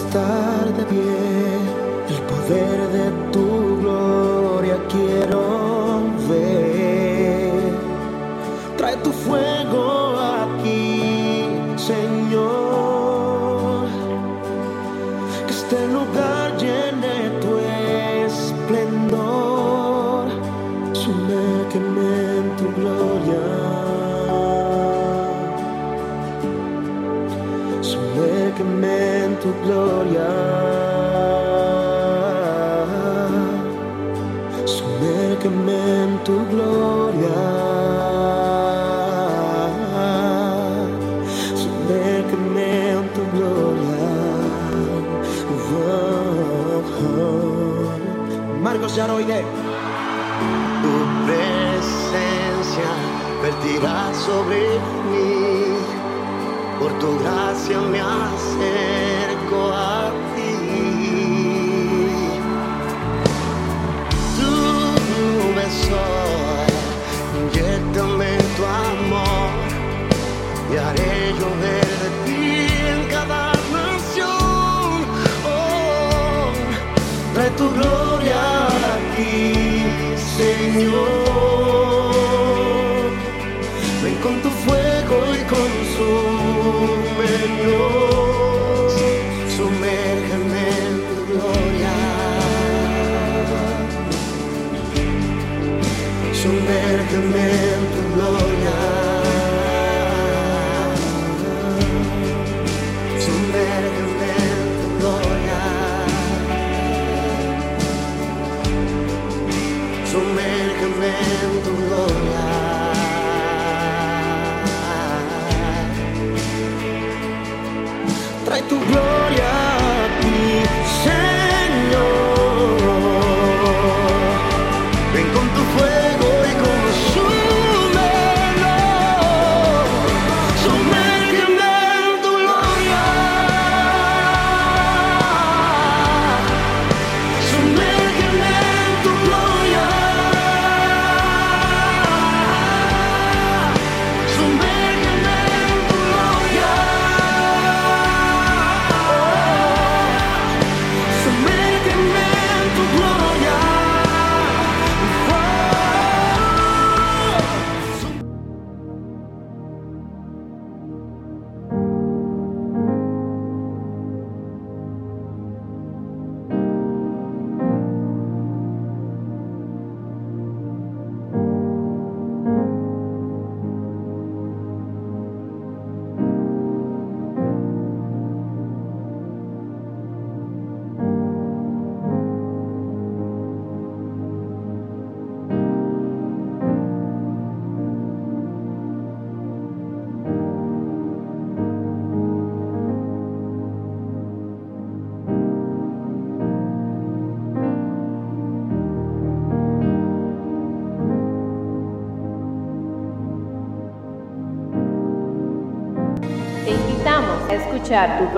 estar de pie, el poder de tu gloria quiero ver. Trae tu fuego tu gloria. Sumérgeme en tu gloria. Sumérgeme en tu gloria. Oh. Marcos Yaroide. Tu presencia vertirá sobre mí. Por tu gracia me acerco tu amor y haré llover de ti en cada nación. Oh, trae tu gloria aquí, Señor. Ven con tu fuego y consúmenos. Sumérgeme en tu gloria. En tu gloria. Sumérgeme en tu gloria. Trae tu gloria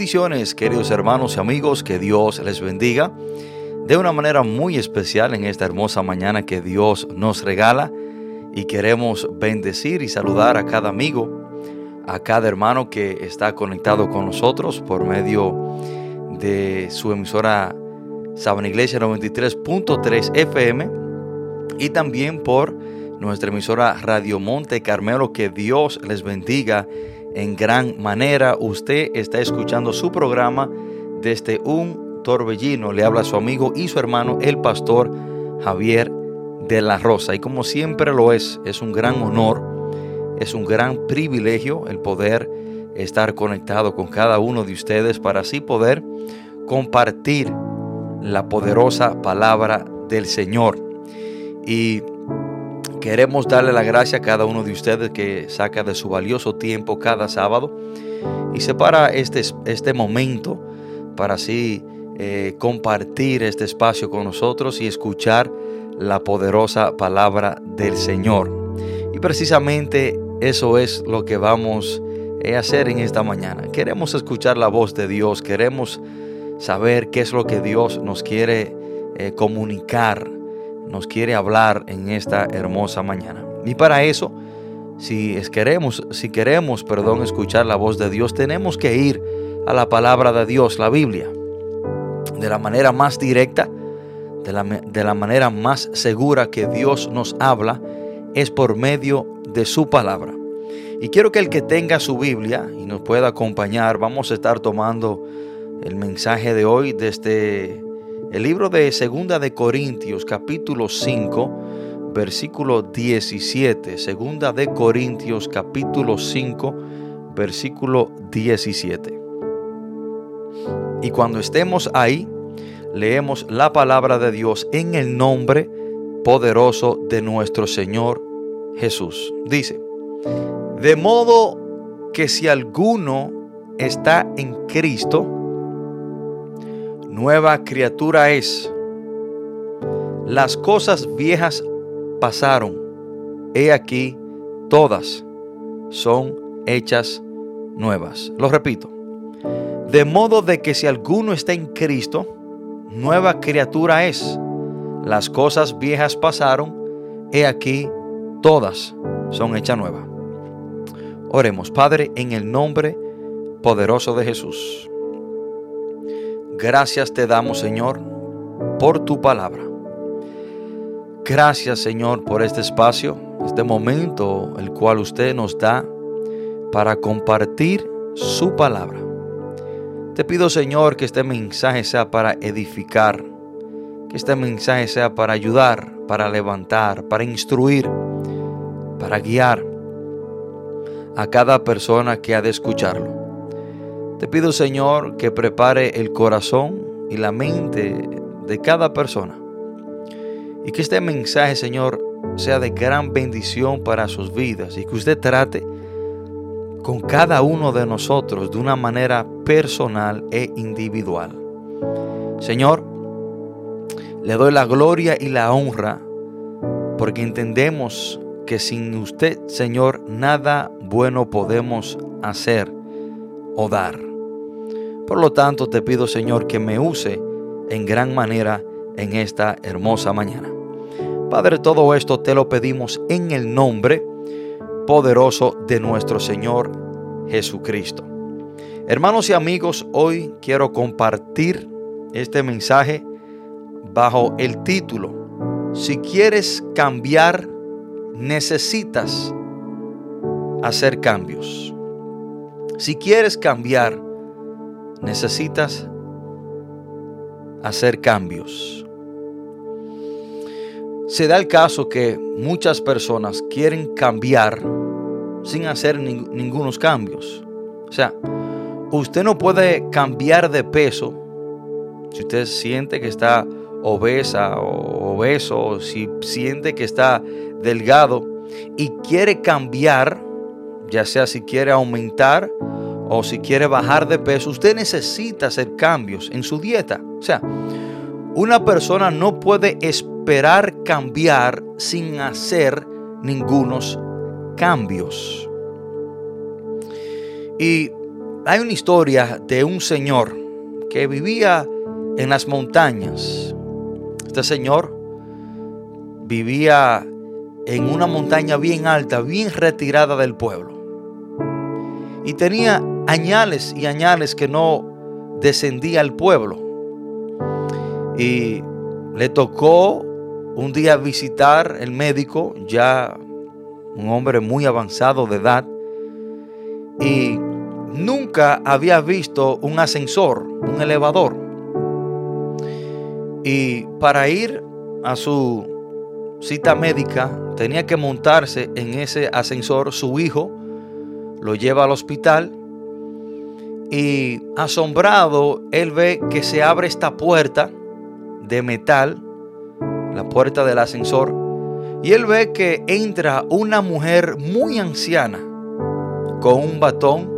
Bendiciones, queridos hermanos y amigos, que Dios les bendiga de una manera muy especial en esta hermosa mañana que Dios nos regala y queremos bendecir y saludar a cada amigo, a cada hermano que está conectado con nosotros por medio de su emisora Sabana Iglesia 93.3 FM y también por nuestra emisora Radio Monte Carmelo. Que Dios les bendiga en gran manera. Usted está escuchando su programa desde un torbellino. Le habla su amigo y su hermano, el pastor Javier de la Rosa. Y como siempre lo es, es un gran honor, es un gran privilegio el poder estar conectado con cada uno de ustedes para así poder compartir la poderosa palabra del Señor. Y Queremos darle la gracia a cada uno de ustedes que saca de su valioso tiempo cada sábado y separa este, este momento para así eh, compartir este espacio con nosotros y escuchar la poderosa palabra del Señor. Y precisamente eso es lo que vamos a hacer en esta mañana. Queremos escuchar la voz de Dios, queremos saber qué es lo que Dios nos quiere eh, comunicar nos quiere hablar en esta hermosa mañana. Y para eso, si queremos, si queremos, perdón, escuchar la voz de Dios, tenemos que ir a la palabra de Dios, la Biblia, de la manera más directa, de la, de la manera más segura que Dios nos habla, es por medio de su palabra. Y quiero que el que tenga su Biblia y nos pueda acompañar, vamos a estar tomando el mensaje de hoy desde el libro de Segunda de Corintios, capítulo 5, versículo 17. Segunda de Corintios, capítulo 5, versículo 17. Y cuando estemos ahí, leemos la palabra de Dios en el nombre poderoso de nuestro Señor Jesús. Dice, de modo que si alguno está en Cristo, nueva criatura es. Las cosas viejas pasaron. He aquí, todas son hechas nuevas. Lo repito. De modo de que si alguno está en Cristo, nueva criatura es. Las cosas viejas pasaron. He aquí, todas son hechas nuevas. Oremos, Padre, en el nombre poderoso de Jesús. Gracias te damos, Señor, por tu palabra. Gracias, Señor, por este espacio, este momento, el cual usted nos da para compartir su palabra. Te pido, Señor, que este mensaje sea para edificar, que este mensaje sea para ayudar, para levantar, para instruir, para guiar a cada persona que ha de escucharlo. Te pido, Señor, que prepare el corazón y la mente de cada persona. Y que este mensaje, Señor, sea de gran bendición para sus vidas y que usted trate con cada uno de nosotros de una manera personal e individual. Señor, le doy la gloria y la honra porque entendemos que sin usted, Señor, nada bueno podemos hacer o dar. Por lo tanto, te pido, Señor, que me use en gran manera en esta hermosa mañana. Padre, todo esto te lo pedimos en el nombre poderoso de nuestro Señor Jesucristo. Hermanos y amigos, hoy quiero compartir este mensaje bajo el título, Si quieres cambiar, necesitas hacer cambios. Si quieres cambiar, necesitas hacer cambios. se da el caso que muchas personas quieren cambiar sin hacer ningunos cambios. O sea, usted no puede cambiar de peso si usted siente que está obesa o obeso, si siente que está delgado y quiere cambiar, ya sea si quiere aumentar o si quiere bajar de peso, usted necesita hacer cambios en su dieta. O sea, una persona no puede esperar cambiar sin hacer ningunos cambios. Y hay una historia de un señor que vivía en las montañas. Este señor vivía en una montaña bien alta, bien retirada del pueblo. Y tenía añales y añales que no descendía al pueblo. Y le tocó un día visitar el médico, ya un hombre muy avanzado de edad, y nunca había visto un ascensor, un elevador. Y para ir a su cita médica tenía que montarse en ese ascensor. Su hijo lo lleva al hospital y asombrado él ve que se abre esta puerta de metal, la puerta del ascensor, y él ve que entra una mujer muy anciana con un batón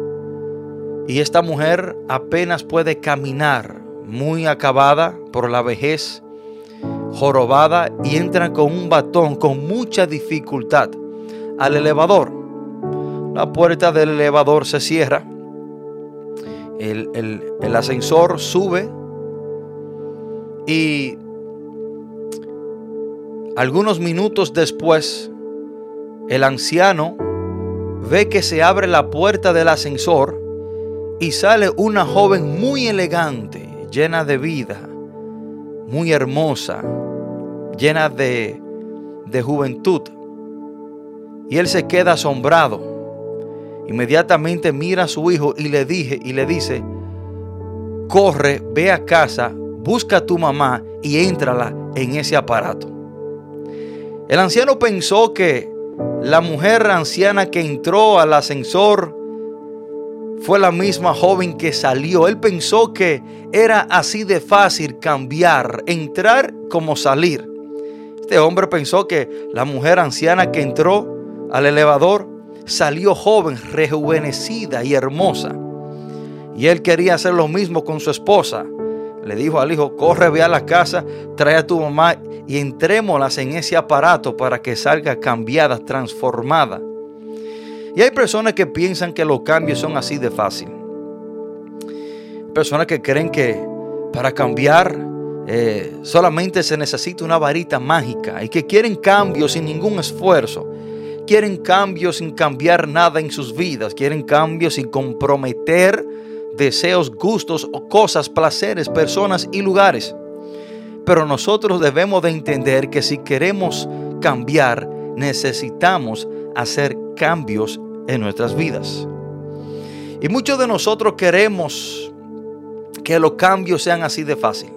y esta mujer apenas puede caminar, muy acabada por la vejez jorobada y entran con un batón con mucha dificultad al elevador. La puerta del elevador se cierra, el, el ascensor sube y algunos minutos después el anciano ve que se abre la puerta del ascensor y sale una joven muy elegante, llena de vida, muy hermosa, llena de, de juventud. Y él se queda asombrado. Inmediatamente mira a su hijo y le dije y le dice, corre, ve a casa, busca a tu mamá y éntrala en ese aparato. El anciano pensó que la mujer anciana que entró al ascensor fue la misma joven que salió. Él pensó que era así de fácil cambiar, entrar como salir. Este hombre pensó que la mujer anciana que entró al elevador salió joven, rejuvenecida y hermosa. Y él quería hacer lo mismo con su esposa. Le dijo al hijo, corre, ve a la casa, trae a tu mamá y entrémoslas en ese aparato para que salga cambiada, transformada. Y hay personas que piensan que los cambios son así de fácil. Personas que creen que para cambiar eh, solamente se necesita una varita mágica y que quieren cambios sin ningún esfuerzo. Quieren cambios sin cambiar nada en sus vidas. Quieren cambios sin comprometer deseos, gustos o cosas, placeres, personas y lugares. Pero nosotros debemos de entender que si queremos cambiar, necesitamos hacer cambios en nuestras vidas. Y muchos de nosotros queremos que los cambios sean así de fácil.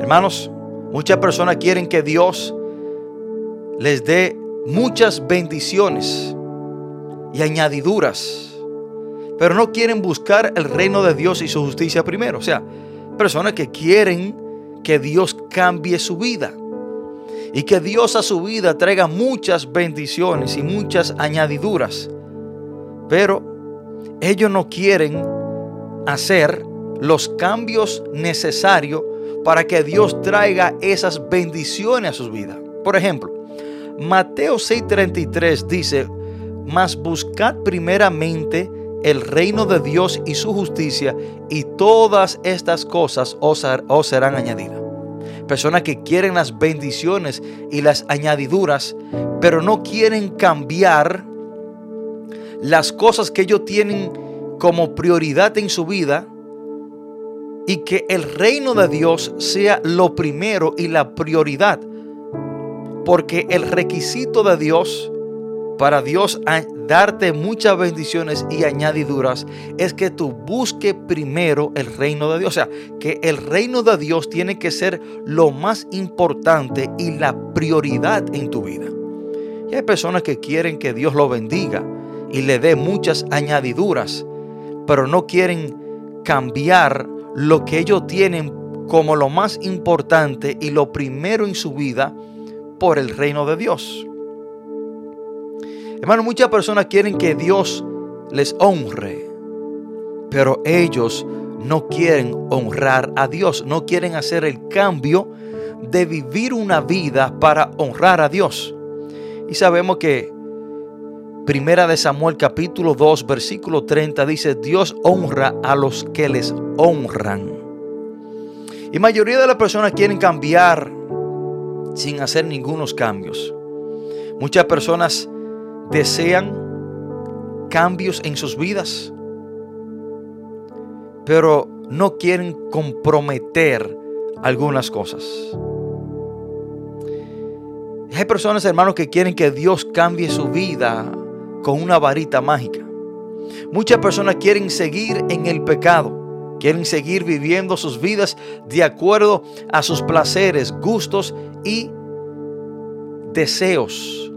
Hermanos, muchas personas quieren que Dios les dé muchas bendiciones y añadiduras, pero no quieren buscar el reino de Dios y su justicia primero. O sea, personas que quieren que Dios cambie su vida y que Dios a su vida traiga muchas bendiciones y muchas añadiduras. Pero ellos no quieren hacer los cambios necesarios para que Dios traiga esas bendiciones a sus vidas. Por ejemplo, Mateo 6:33 dice, mas buscad primeramente el reino de Dios y su justicia, y todas estas cosas os, os serán añadidas personas que quieren las bendiciones y las añadiduras, pero no quieren cambiar las cosas que ellos tienen como prioridad en su vida y que el reino de Dios sea lo primero y la prioridad. Porque el requisito de Dios para Dios darte muchas bendiciones y añadiduras es que tú busques primero el reino de Dios. O sea, que el reino de Dios tiene que ser lo más importante y la prioridad en tu vida. Y hay personas que quieren que Dios lo bendiga y le dé muchas añadiduras, pero no quieren cambiar lo que ellos tienen como lo más importante y lo primero en su vida por el reino de Dios. Hermano, muchas personas quieren que Dios les honre, pero ellos no quieren honrar a Dios, no quieren hacer el cambio de vivir una vida para honrar a Dios. Y sabemos que Primera de Samuel capítulo 2 versículo 30 dice, Dios honra a los que les honran. Y mayoría de las personas quieren cambiar sin hacer ningunos cambios. Muchas personas desean cambios en sus vidas, pero no quieren comprometer algunas cosas. Hay personas, hermanos, que quieren que Dios cambie su vida con una varita mágica. Muchas personas quieren seguir en el pecado, quieren seguir viviendo sus vidas de acuerdo a sus placeres, gustos y deseos.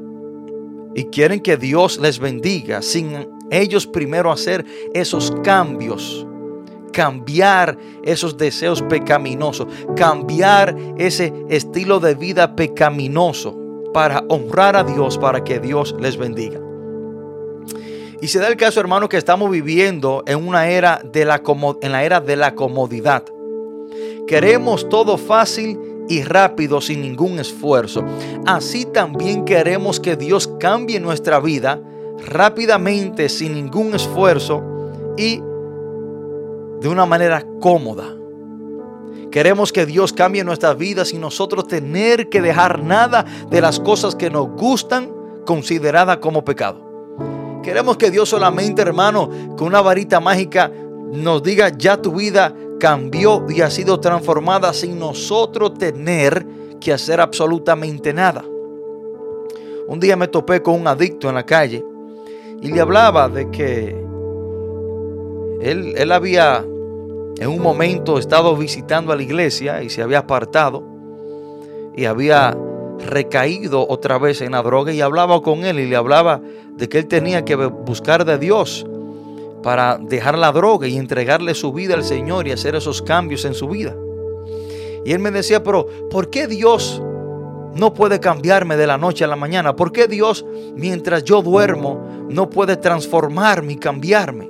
Y quieren que Dios les bendiga sin ellos primero hacer esos cambios cambiar esos deseos pecaminosos, cambiar ese estilo de vida pecaminoso para honrar a Dios, para que Dios les bendiga. Y se da el caso, hermano, que estamos viviendo en una era de la, era de la comodidad. Queremos todo fácil y rápido sin ningún esfuerzo. Así también queremos que Dios cambie nuestra vida rápidamente sin ningún esfuerzo y de una manera cómoda. Queremos que Dios cambie nuestras vidas sin nosotros tener que dejar nada de las cosas que nos gustan consideradas como pecado. Queremos que Dios solamente, hermano, con una varita mágica nos diga, ya tu vida cambió y ha sido transformada sin nosotros tener que hacer absolutamente nada. Un día me topé con un adicto en la calle y le hablaba de que él, él había en un momento estado visitando a la iglesia y se había apartado y había recaído otra vez en la droga y hablaba con él y le hablaba de que él tenía que buscar de Dios para dejar la droga y entregarle su vida al Señor y hacer esos cambios en su vida. Y él me decía, pero ¿por qué Dios no puede cambiarme de la noche a la mañana? ¿Por qué Dios, mientras yo duermo, no puede transformarme y cambiarme?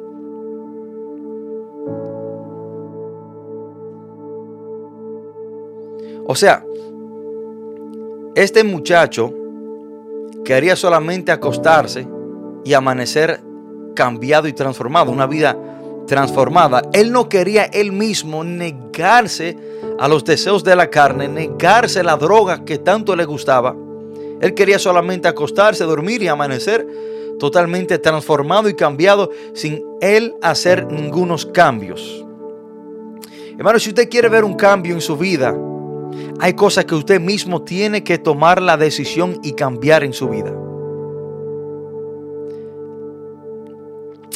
O sea, este muchacho quería solamente acostarse y amanecer cambiado y transformado, una vida transformada. Él no quería él mismo negarse a los deseos de la carne, negarse la droga que tanto le gustaba. Él quería solamente acostarse, dormir y amanecer totalmente transformado y cambiado sin él hacer ningunos cambios. Hermano, si usted quiere ver un cambio en su vida, hay cosas que usted mismo tiene que tomar la decisión y cambiar en su vida.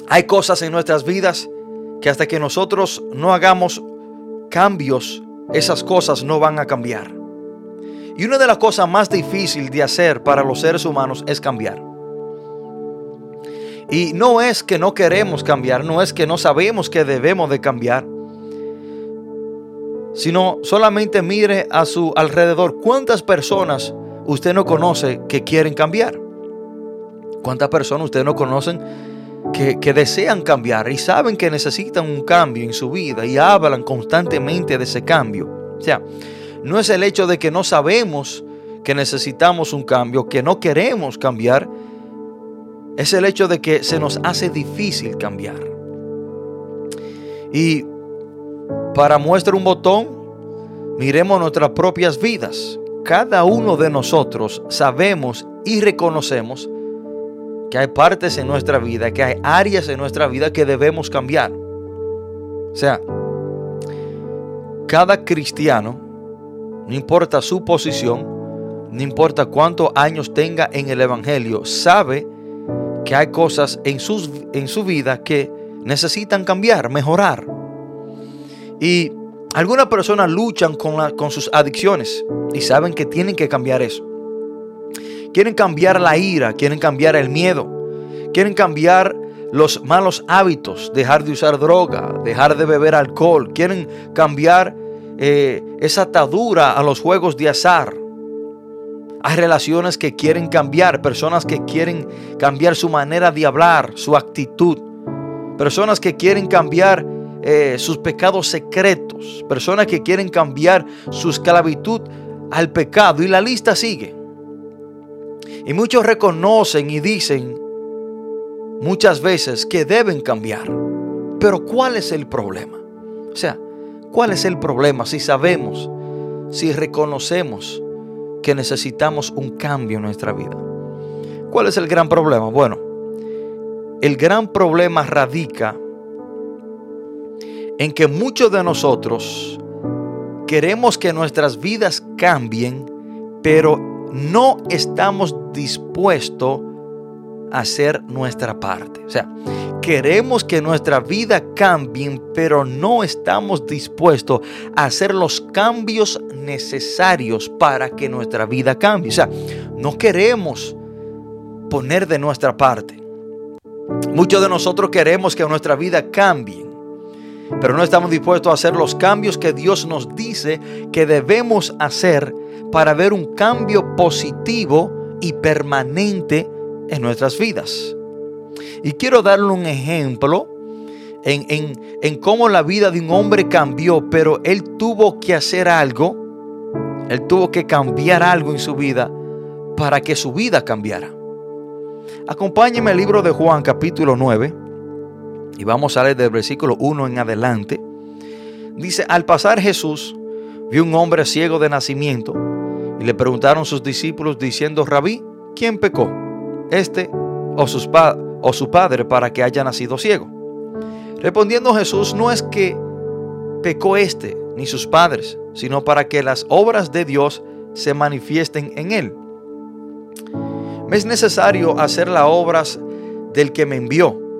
Hay cosas en nuestras vidas que hasta que nosotros no hagamos cambios, esas cosas no van a cambiar. Y una de las cosas más difíciles de hacer para los seres humanos es cambiar. Y no es que no queremos cambiar, no es que no sabemos que debemos de cambiar sino solamente mire a su alrededor cuántas personas usted no conoce que quieren cambiar. ¿Cuántas personas usted no conocen que, que, desean cambiar y saben que necesitan un cambio en su vida y hablan constantemente de ese cambio? O sea, no es el hecho de que no sabemos que necesitamos un cambio, que no queremos cambiar, es el hecho de que se nos hace difícil cambiar. Y para muestra un botón, miremos nuestras propias vidas. Cada uno de nosotros sabemos y reconocemos que hay partes en nuestra vida, que hay áreas en nuestra vida que debemos cambiar. O sea, cada cristiano, no importa su posición, no importa cuántos años tenga en el Evangelio, sabe que hay cosas en, sus, en su vida que necesitan cambiar, mejorar. Y algunas personas luchan con, con sus adicciones y saben que tienen que cambiar eso. Quieren cambiar la ira, quieren cambiar el miedo, quieren cambiar los malos hábitos, dejar de usar droga, dejar de beber alcohol, quieren cambiar eh, esa atadura a los juegos de azar. Hay relaciones que quieren cambiar, personas que quieren cambiar su manera de hablar, su actitud, personas que quieren cambiar eh, sus pecados secretos, personas que quieren cambiar su esclavitud al pecado y la lista sigue. Y muchos reconocen y dicen muchas veces que deben cambiar. Pero ¿cuál es el problema? O sea, ¿cuál es el problema si sabemos, si reconocemos que necesitamos un cambio en nuestra vida? ¿Cuál es el gran problema? Bueno, el gran problema radica en que muchos de nosotros queremos que nuestras vidas cambien, pero no estamos dispuestos a hacer nuestra parte. O sea, queremos que nuestra vida cambie, pero no estamos dispuestos a hacer los cambios necesarios para que nuestra vida cambie. O sea, no queremos poner de nuestra parte. Muchos de nosotros queremos que nuestra vida cambie, pero no estamos dispuestos a hacer los cambios que Dios nos dice que debemos hacer para ver un cambio positivo y permanente en nuestras vidas. Y quiero darle un ejemplo en, en, en cómo la vida de un hombre cambió, pero él tuvo que hacer algo, él tuvo que cambiar algo en su vida para que su vida cambiara. Acompáñeme al libro de Juan capítulo 9 y vamos a leer del versículo 1 en adelante. Dice, al pasar Jesús vio un hombre ciego de nacimiento y le preguntaron sus discípulos diciendo, Rabí, ¿quién pecó? ¿Este o, sus pa- o su padre para que haya nacido ciego? Respondiendo Jesús, no es que pecó este ni sus padres, sino para que las obras de Dios se manifiesten en él. Me es necesario hacer las obras del que me envió,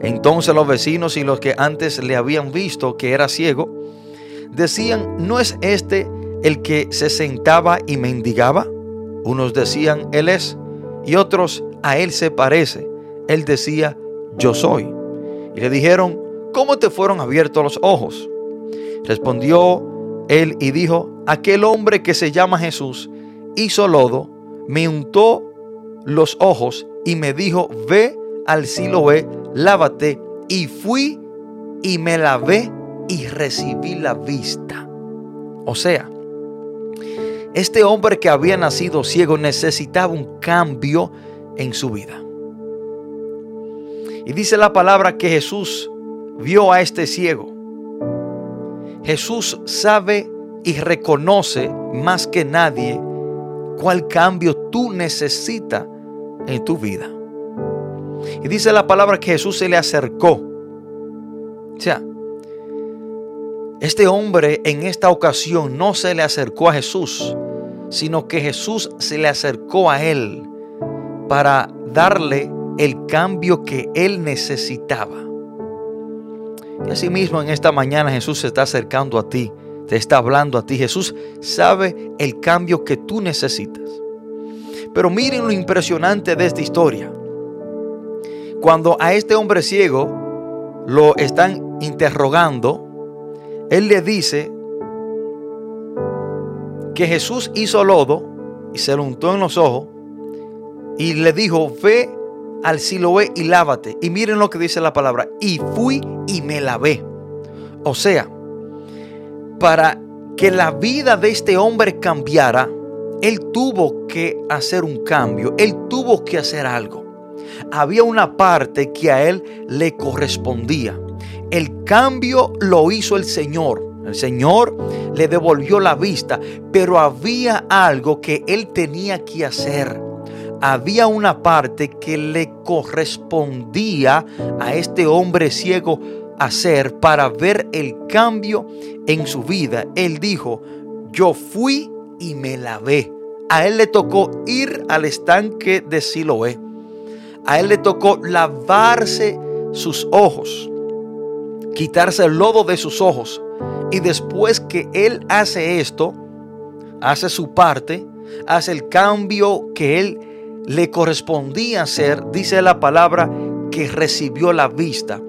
Entonces los vecinos y los que antes le habían visto que era ciego, decían, ¿no es este el que se sentaba y mendigaba? Unos decían, Él es, y otros, a Él se parece. Él decía, yo soy. Y le dijeron, ¿cómo te fueron abiertos los ojos? Respondió él y dijo, aquel hombre que se llama Jesús hizo lodo, me untó los ojos y me dijo, ve al Siloé, lávate. Y fui y me lavé y recibí la vista. O sea, este hombre que había nacido ciego necesitaba un cambio en su vida. Y dice la palabra que Jesús vio a este ciego. Jesús sabe y reconoce más que nadie cuál cambio tú necesitas en tu vida. Y dice la palabra que Jesús se le acercó. O sea, este hombre en esta ocasión no se le acercó a Jesús, sino que Jesús se le acercó a él para darle el cambio que él necesitaba. Y asimismo en esta mañana Jesús se está acercando a ti, te está hablando a ti. Jesús sabe el cambio que tú necesitas. Pero miren lo impresionante de esta historia. Cuando a este hombre ciego lo están interrogando, él le dice que Jesús hizo lodo y se lo untó en los ojos y le dijo, ve al Siloé y lávate. Y miren lo que dice la palabra, y fui y me lavé. O sea, para que la vida de este hombre cambiara, él tuvo que hacer un cambio, él tuvo que hacer algo. Había una parte que a él le correspondía. El cambio lo hizo el Señor. El Señor le devolvió la vista, pero había algo que él tenía que hacer. Había una parte que le correspondía a este hombre ciego hacer para ver el cambio en su vida. Él dijo, yo fui y me lavé. A él le tocó ir al estanque de Siloé. A él le tocó lavarse sus ojos, quitarse el lodo de sus ojos. Y después que él hace esto, hace su parte, hace el cambio que él le correspondía hacer, dice la palabra que recibió la vista.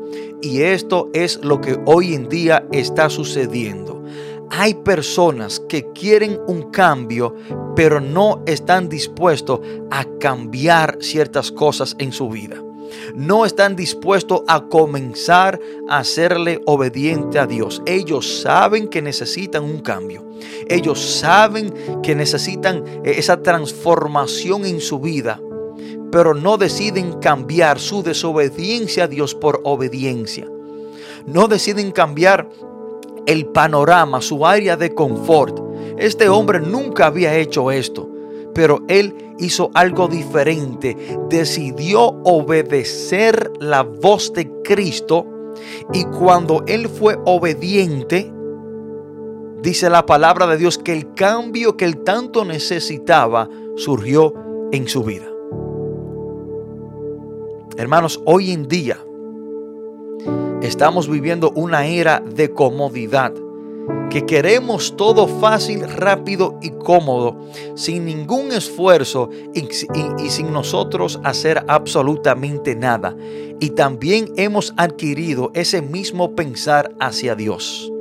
Y esto es lo que hoy en día está sucediendo. Hay personas que quieren un cambio, pero no están dispuestos a cambiar ciertas cosas en su vida. No están dispuestos a comenzar a serle obediente a Dios. Ellos saben que necesitan un cambio. Ellos saben que necesitan esa transformación en su vida pero no deciden cambiar su desobediencia a Dios por obediencia. No deciden cambiar el panorama, su área de confort. Este hombre nunca había hecho esto, pero él hizo algo diferente. Decidió obedecer la voz de Cristo y cuando él fue obediente, dice la palabra de Dios que el cambio que él tanto necesitaba surgió en su vida. Hermanos, hoy en día estamos viviendo una era de comodidad, que queremos todo fácil, rápido y cómodo, sin ningún esfuerzo y, sin nosotros hacer absolutamente nada. Y también hemos adquirido ese mismo pensar hacia Dios.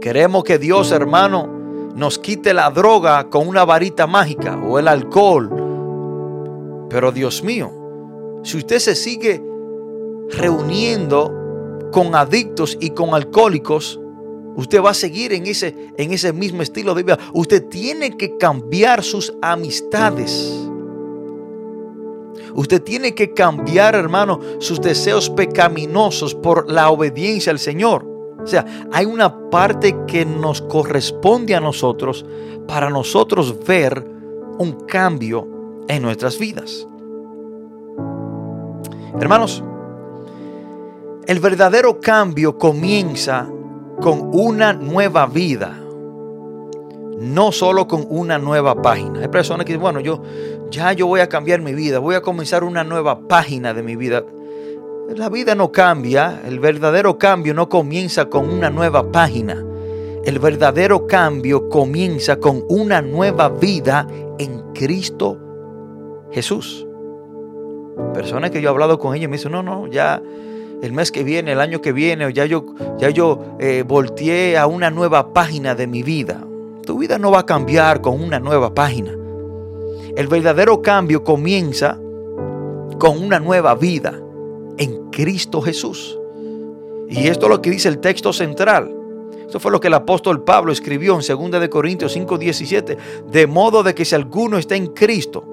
Queremos que Dios, hermano, nos quite la droga con una varita mágica o el alcohol. Pero Dios mío, si usted se sigue reuniendo con adictos y con alcohólicos, usted va a seguir en ese, en ese mismo estilo de vida. Usted tiene que cambiar sus amistades. Usted tiene que cambiar, hermano, sus deseos pecaminosos por la obediencia al Señor. O sea, hay una parte que nos corresponde a nosotros para nosotros ver un cambio en nuestras vidas. Hermanos, el verdadero cambio comienza con una nueva vida, no solo con una nueva página. Hay personas que dicen, bueno, yo ya yo voy a cambiar mi vida, voy a comenzar una nueva página de mi vida. La vida no cambia, el verdadero cambio no comienza con una nueva página. El verdadero cambio comienza con una nueva vida en Cristo Jesús. Personas que yo he hablado con ellos me dicen, no, no, ya el mes que viene, el año que viene, ya yo, ya yo eh, volteé a una nueva página de mi vida. Tu vida no va a cambiar con una nueva página. El verdadero cambio comienza con una nueva vida en Cristo Jesús. Y esto es lo que dice el texto central. Esto fue lo que el apóstol Pablo escribió en 2 de Corintios 5:17, de modo de que si alguno está en Cristo,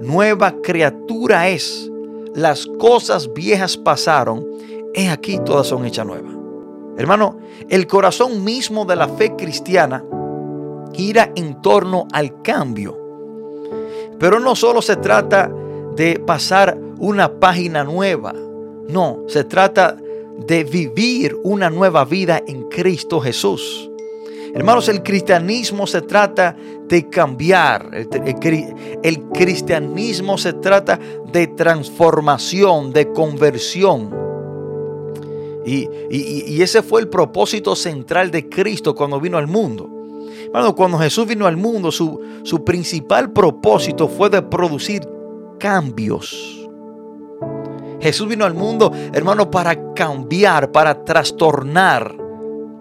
nueva criatura es. Las cosas viejas pasaron, he aquí todas son hechas nuevas. Hermano, el corazón mismo de la fe cristiana gira en torno al cambio. Pero no solo se trata de pasar una página nueva, no, se trata de vivir una nueva vida en Cristo Jesús. Hermanos, el cristianismo se trata de cambiar. El, cristianismo se trata de transformación, de conversión. Y, ese fue el propósito central de Cristo cuando vino al mundo. Hermano, cuando Jesús vino al mundo, su, su principal propósito fue de producir cambios. Jesús vino al mundo, hermano, para cambiar, para trastornar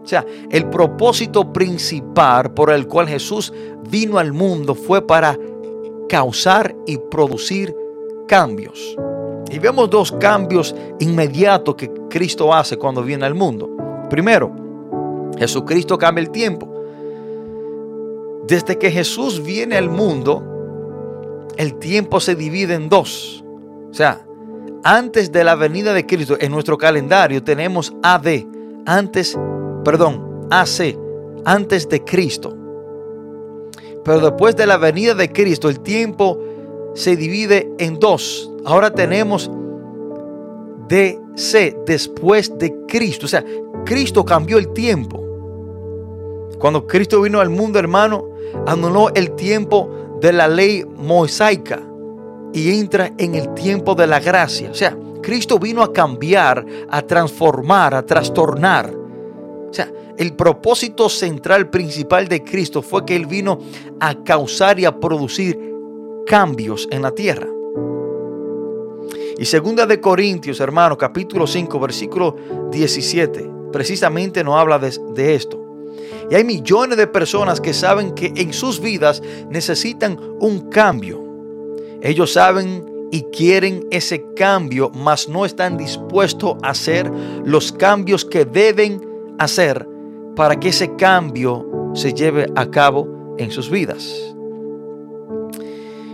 sea, el propósito principal por el cual Jesús vino al mundo fue para causar y producir cambios. Y vemos dos cambios inmediatos que Cristo hace cuando viene al mundo. Primero, Jesucristo cambia el tiempo. Desde que Jesús viene al mundo, el tiempo se divide en dos. O sea, antes de la venida de Cristo, en nuestro calendario tenemos AD, antes, perdón, AC, antes de Cristo. Pero después de la venida de Cristo, el tiempo se divide en dos. Ahora tenemos DC, después de Cristo. O sea, Cristo cambió el tiempo. Cuando Cristo vino al mundo, hermano, anuló el tiempo de la ley mosaica y entra en el tiempo de la gracia. O sea, Cristo vino a cambiar, a transformar, a trastornar. O sea, el propósito central principal de Cristo fue que Él vino a causar y a producir cambios en la tierra. Y segunda de Corintios, hermano, capítulo 5, versículo 17, precisamente nos habla de, de esto. Y hay millones de personas que saben que en sus vidas necesitan un cambio. Ellos saben y quieren ese cambio, mas no están dispuestos a hacer los cambios que deben hacer para que ese cambio se lleve a cabo en sus vidas.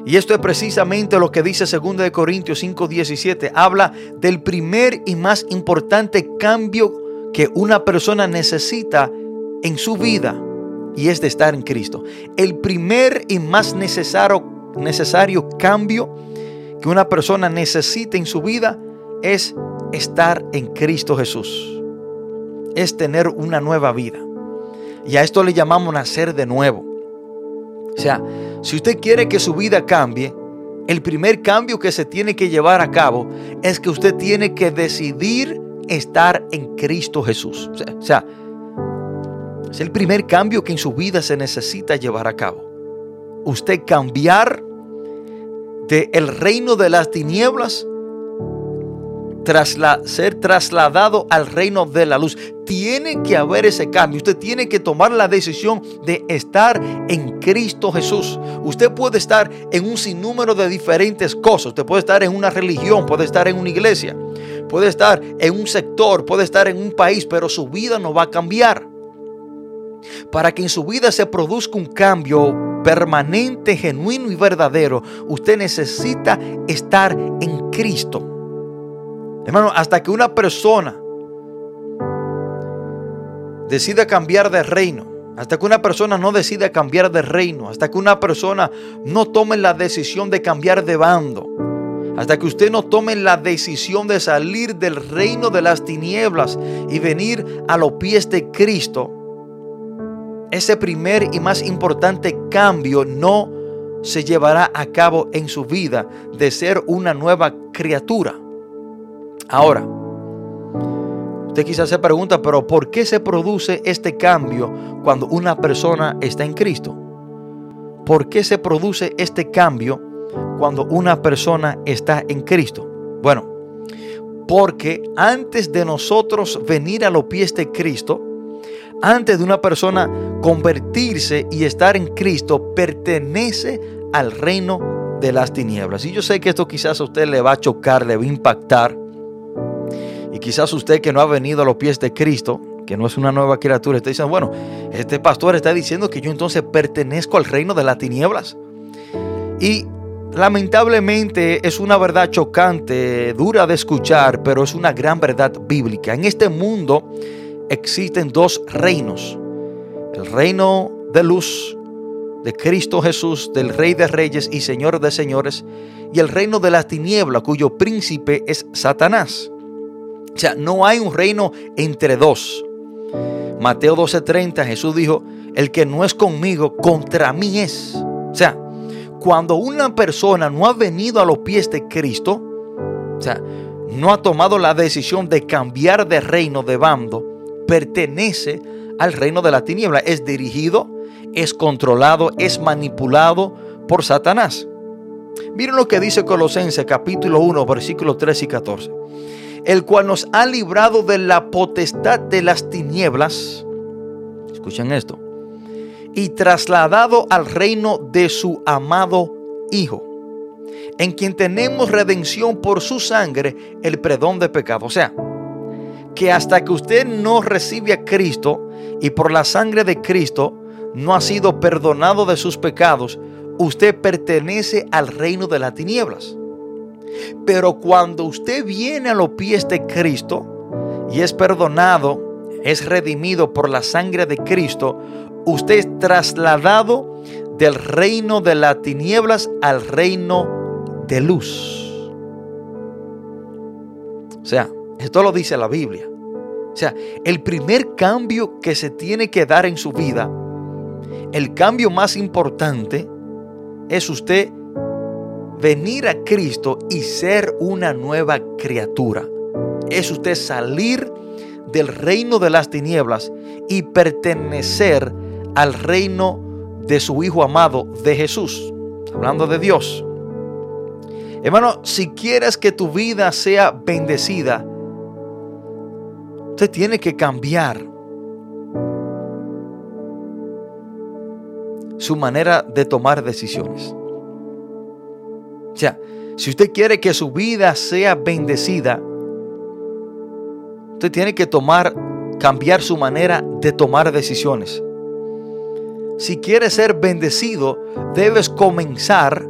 Y esto es precisamente lo que dice 2 de Corintios 5:17, habla del primer y más importante cambio que una persona necesita en su vida y es de estar en Cristo. El primer y más necesario, necesario cambio que una persona necesita en su vida es estar en Cristo Jesús. Es tener una nueva vida. Y a esto le llamamos nacer de nuevo. O sea, si usted quiere que su vida cambie, el primer cambio que se tiene que llevar a cabo es que usted tiene que decidir estar en Cristo Jesús. O sea, es el primer cambio que en su vida se necesita llevar a cabo. Usted cambiar de el reino de las tinieblas ser trasladado al reino de la luz. Tiene que haber ese cambio. Usted tiene que tomar la decisión de estar en Cristo Jesús. Usted puede estar en un sinnúmero de diferentes cosas. Usted puede estar en una religión, puede estar en una iglesia, puede estar en un sector, puede estar en un país, pero su vida no va a cambiar. Para que en su vida se produzca un cambio permanente, genuino y verdadero, usted necesita estar en Cristo. Hermano, hasta que una persona decida cambiar de reino, hasta que una persona no decida cambiar de reino, hasta que una persona no tome la decisión de cambiar de bando, hasta que usted no tome la decisión de salir del reino de las tinieblas y venir a los pies de Cristo, ese primer y más importante cambio no se llevará a cabo en su vida de ser una nueva criatura. Ahora, usted quizás se pregunta, pero ¿por qué se produce este cambio cuando una persona está en Cristo? ¿Por qué se produce este cambio cuando una persona está en Cristo? Bueno, porque antes de nosotros venir a los pies de Cristo, antes de una persona convertirse y estar en Cristo, pertenece al reino de las tinieblas. Y yo sé que esto quizás a usted le va a chocar, le va a impactar. Y quizás usted que no ha venido a los pies de Cristo, que no es una nueva criatura, está diciendo, bueno, este pastor está diciendo que yo entonces pertenezco al reino de las tinieblas. Y lamentablemente es una verdad chocante, dura de escuchar, pero es una gran verdad bíblica. En este mundo existen dos reinos. El reino de luz de Cristo Jesús, del Rey de Reyes y Señor de Señores, y el reino de las tinieblas, cuyo príncipe es Satanás. O sea, no hay un reino entre dos. Mateo 12:30 Jesús dijo, el que no es conmigo, contra mí es. O sea, cuando una persona no ha venido a los pies de Cristo, o sea, no ha tomado la decisión de cambiar de reino, de bando, pertenece al reino de la tiniebla. Es dirigido, es controlado, es manipulado por Satanás. Miren lo que dice Colosenses capítulo 1, versículos 3 y 14 el cual nos ha librado de la potestad de las tinieblas. Escuchen esto. Y trasladado al reino de su amado Hijo, en quien tenemos redención por su sangre, el perdón de pecado. O sea, que hasta que usted no recibe a Cristo y por la sangre de Cristo no ha sido perdonado de sus pecados, usted pertenece al reino de las tinieblas. Pero cuando usted viene a los pies de Cristo y es perdonado, es redimido por la sangre de Cristo, usted es trasladado del reino de las tinieblas al reino de luz. O sea, esto lo dice la Biblia. O sea, el primer cambio que se tiene que dar en su vida, el cambio más importante, es usted venir a Cristo y ser una nueva criatura. Es usted salir del reino de las tinieblas y pertenecer al reino de su Hijo amado, de Jesús. Hablando de Dios. Hermano, si quieres que tu vida sea bendecida, usted tiene que cambiar su manera de tomar decisiones. O sea, si usted quiere que su vida sea bendecida, usted tiene que tomar, cambiar su manera de tomar decisiones. Si quieres ser bendecido, debes comenzar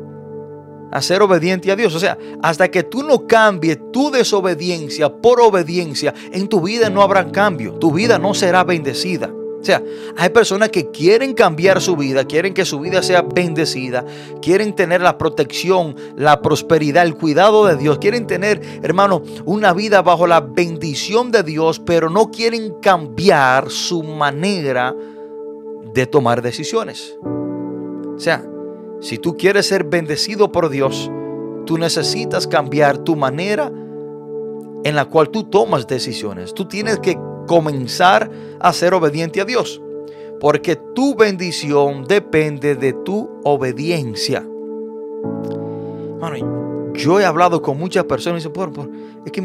a ser obediente a Dios. O sea, hasta que tú no cambies tu desobediencia por obediencia, en tu vida no habrá cambio. Tu vida no será bendecida. O sea, hay personas que quieren cambiar su vida, quieren que su vida sea bendecida, quieren tener la protección, la prosperidad, el cuidado de Dios, quieren tener, hermano, una vida bajo la bendición de Dios, pero no quieren cambiar su manera de tomar decisiones. O sea, si tú quieres ser bendecido por Dios, tú necesitas cambiar tu manera en la cual tú tomas decisiones. Tú tienes que comenzar a ser obediente a Dios. Porque tu bendición depende de tu obediencia. yo he hablado con muchas personas y dicen, por, es que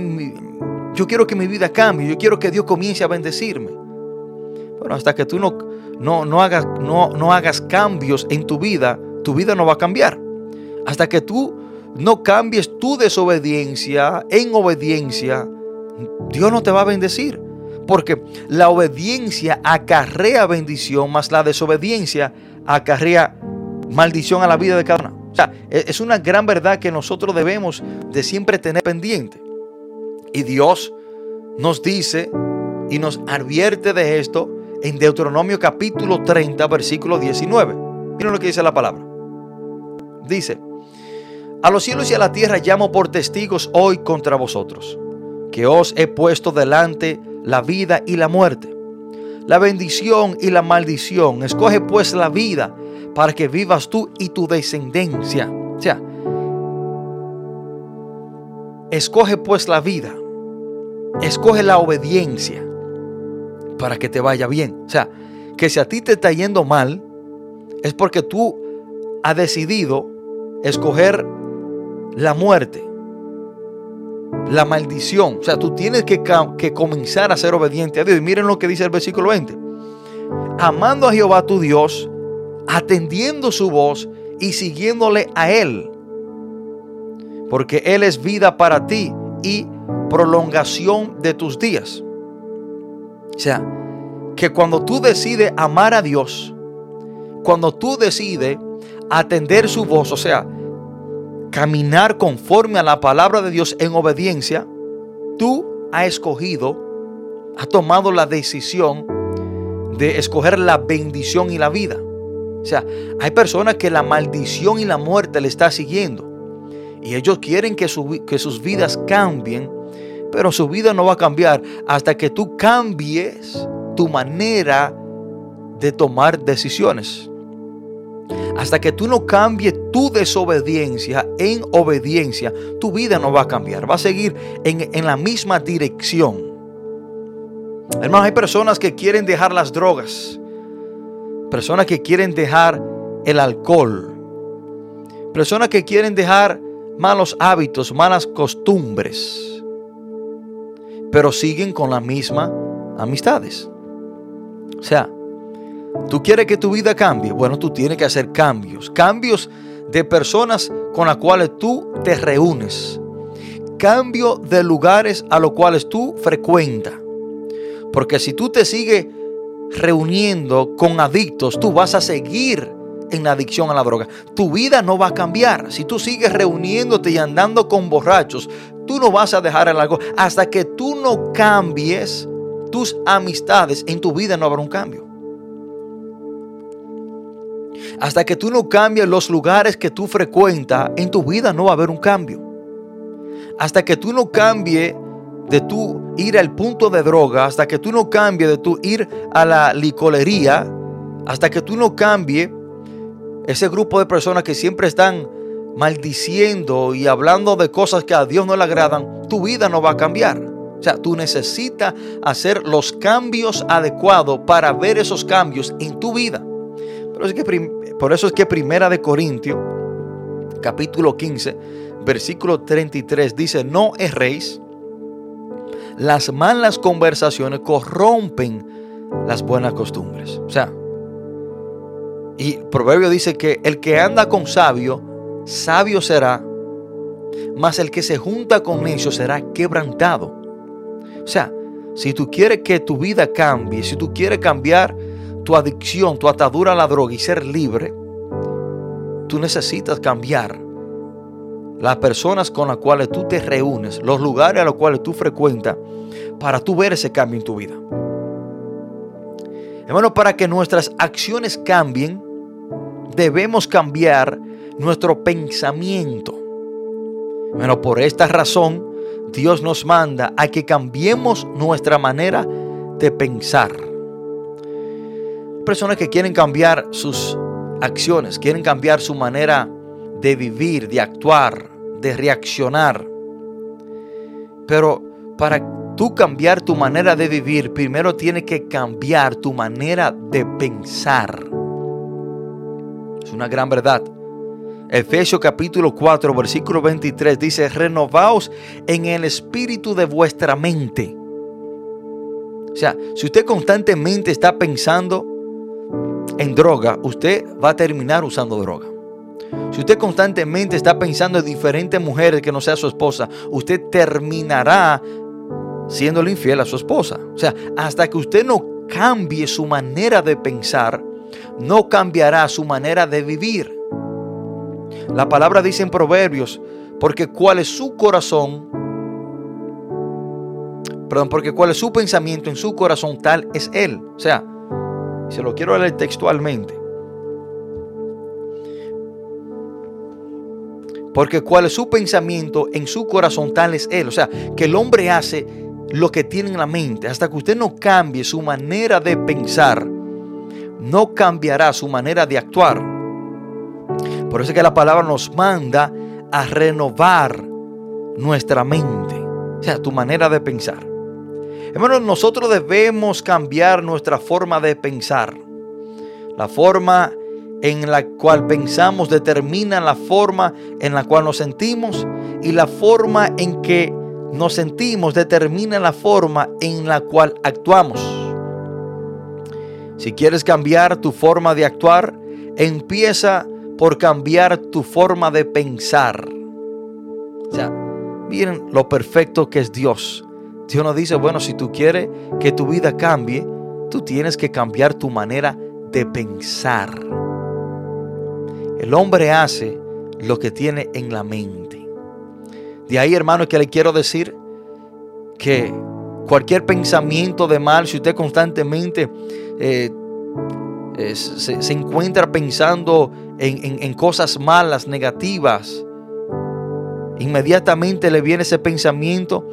yo quiero que mi vida cambie, yo quiero que Dios comience a bendecirme. Bueno, hasta que tú no, no, no, hagas, no, no hagas cambios en tu vida, tu vida no va a cambiar. Hasta que tú no cambies tu desobediencia en obediencia, Dios no te va a bendecir. Porque la obediencia acarrea bendición, más la desobediencia acarrea maldición a la vida de cada uno. O sea, e, es una gran verdad que nosotros debemos de siempre tener pendiente. Y Dios nos dice y nos advierte de esto en Deuteronomio capítulo 30, versículo 19. Miren lo que dice la palabra. Dice, a los cielos y a la tierra llamo por testigos hoy contra vosotros, que os he puesto delante la vida y la muerte, la bendición y la maldición. Escoge pues la vida para que vivas tú y tu descendencia. O sea, escoge pues la vida, escoge la obediencia para que te vaya bien. O sea, que si a ti te está yendo mal, es porque tú has decidido escoger la muerte la maldición. O sea, tú tienes que, que, comenzar a ser obediente a Dios. Y miren lo que dice el versículo 20. Amando a Jehová tu Dios, atendiendo su voz y siguiéndole a Él. Porque Él es vida para ti y prolongación de tus días. O sea, que cuando tú decides amar a Dios, cuando tú decides atender su voz, o sea, caminar conforme a la palabra de Dios en obediencia, tú has escogido, has tomado la decisión de escoger la bendición y la vida. O sea, hay personas que la maldición y la muerte le está siguiendo. Y ellos quieren que, que sus vidas cambien, pero su vida no va a cambiar hasta que tú cambies tu manera de tomar decisiones. Hasta que tú no cambies tu desobediencia en obediencia, tu vida no va a cambiar. Va a seguir en, la misma dirección. Hermanos, hay personas que quieren dejar las drogas. Personas que quieren dejar el alcohol. Personas que quieren dejar malos hábitos, malas costumbres. Pero siguen con las mismas amistades. O sea, ¿Tú quieres que tu vida cambie? Bueno, tú tienes que hacer cambios. Cambios de personas con las cuales tú te reúnes. Cambio de lugares a los cuales tú frecuentas. Porque si tú te sigues reuniendo con adictos, tú vas a seguir en la adicción a la droga. Tu vida no va a cambiar. Si tú sigues reuniéndote y andando con borrachos, tú no vas a dejar el alcohol. Hasta que tú no cambies tus amistades, en tu vida no habrá un cambio. Hasta que tú no cambies los lugares que tú frecuentas, en tu vida no va a haber un cambio. Hasta que tú no cambies de tu ir al punto de droga, hasta que tú no cambies de tu ir a la licolería, hasta que tú no cambies ese grupo de personas que siempre están maldiciendo y hablando de cosas que a Dios no le agradan, tu vida no va a cambiar. O sea, tú necesitas hacer los cambios adecuados para ver esos cambios en tu vida. Pero es que, por eso es que Primera de Corintios, capítulo 15, versículo 33 dice, no erréis, las malas conversaciones corrompen las buenas costumbres. O sea, y Proverbio dice que el que anda con sabio, sabio será, mas el que se junta con necio será quebrantado. O sea, si tú quieres que tu vida cambie, si tú quieres cambiar tu adicción, tu atadura a la droga y ser libre, tú necesitas cambiar las personas con las cuales tú te reúnes, los lugares a los cuales tú frecuentas, para tú ver ese cambio en tu vida. Hermano, para que nuestras acciones cambien, debemos cambiar nuestro pensamiento. Bueno, por esta razón, Dios nos manda a que cambiemos nuestra manera de pensar. Personas que quieren cambiar sus acciones, quieren cambiar su manera de vivir, de actuar, de reaccionar. Pero para tú cambiar tu manera de vivir, primero tienes que cambiar tu manera de pensar. Es una gran verdad. Efesios capítulo 4, versículo 23 dice, renovaos en el espíritu de vuestra mente. O sea, si usted constantemente está pensando en droga, usted va a terminar usando droga. Si usted constantemente está pensando en diferentes mujeres que no sea su esposa, usted terminará siendo infiel a su esposa. O sea, hasta que usted no cambie su manera de pensar, no cambiará su manera de vivir. La palabra dice en Proverbios, porque cuál es su corazón, perdón, porque cuál es su pensamiento en su corazón, tal es él. O sea, se lo quiero leer textualmente. Porque cuál es su pensamiento en su corazón, tal es él. O sea, que el hombre hace lo que tiene en la mente. Hasta que usted no cambie su manera de pensar, no cambiará su manera de actuar. Por eso es que la palabra nos manda a renovar nuestra mente. O sea, tu manera de pensar. Hermanos, nosotros debemos cambiar nuestra forma de pensar. La forma en la cual pensamos determina la forma en la cual nos sentimos y la forma en que nos sentimos determina la forma en la cual actuamos. Si quieres cambiar tu forma de actuar, empieza por cambiar tu forma de pensar. O sea, miren lo perfecto que es Dios. Dios nos dice, bueno, si tú quieres que tu vida cambie, tú tienes que cambiar tu manera de pensar. El hombre hace lo que tiene en la mente. De ahí, hermano, que le quiero decir que cualquier pensamiento de mal, si usted constantemente eh, eh, se, encuentra pensando en, en cosas malas, negativas, inmediatamente le viene ese pensamiento,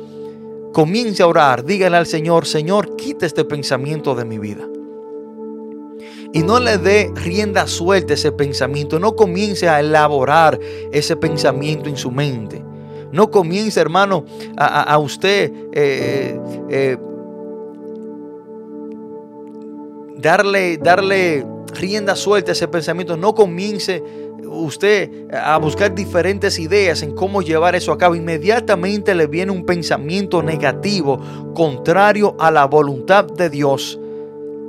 comience a orar, dígale al Señor, Señor, quita este pensamiento de mi vida y no le dé rienda suelta a ese pensamiento. No comience a elaborar ese pensamiento en su mente. No comience, hermano, a, usted eh, eh, darle, darle rienda suelta a ese pensamiento. No comience usted a buscar diferentes ideas en cómo llevar eso a cabo. Inmediatamente le viene un pensamiento negativo, contrario a la voluntad de Dios.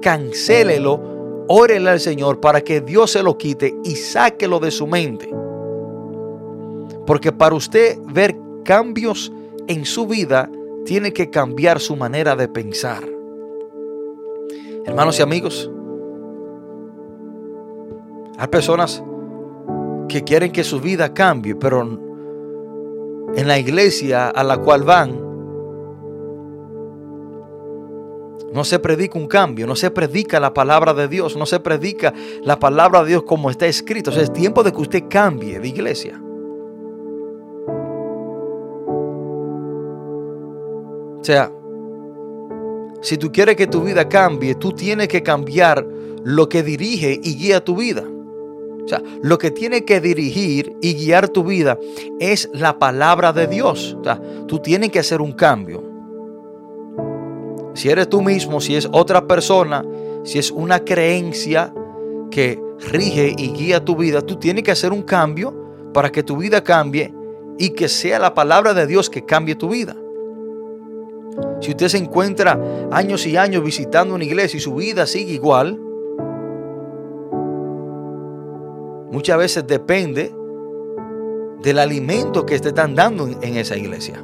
Cancélelo órele al Señor para que Dios se lo quite y sáquelo de su mente. Porque para usted ver cambios en su vida, tiene que cambiar su manera de pensar. Hermanos y amigos, Hay personas que quieren que su vida cambie, pero en la iglesia a la cual van no se predica un cambio, no se predica la palabra de Dios, no se predica la palabra de Dios como está escrito. O sea, es tiempo de que usted cambie de iglesia. O sea, si tú quieres que tu vida cambie, tú tienes que cambiar lo que dirige y guía tu vida. O sea, lo que tiene que dirigir y guiar tu vida es la palabra de Dios. O sea, tú tienes que hacer un cambio. Si eres tú mismo, si es otra persona, si es una creencia que rige y guía tu vida, tú tienes que hacer un cambio para que tu vida cambie y que sea la palabra de Dios que cambie tu vida. Si usted se encuentra años y años visitando una iglesia y su vida sigue igual, muchas veces depende del alimento que te están dando en esa iglesia.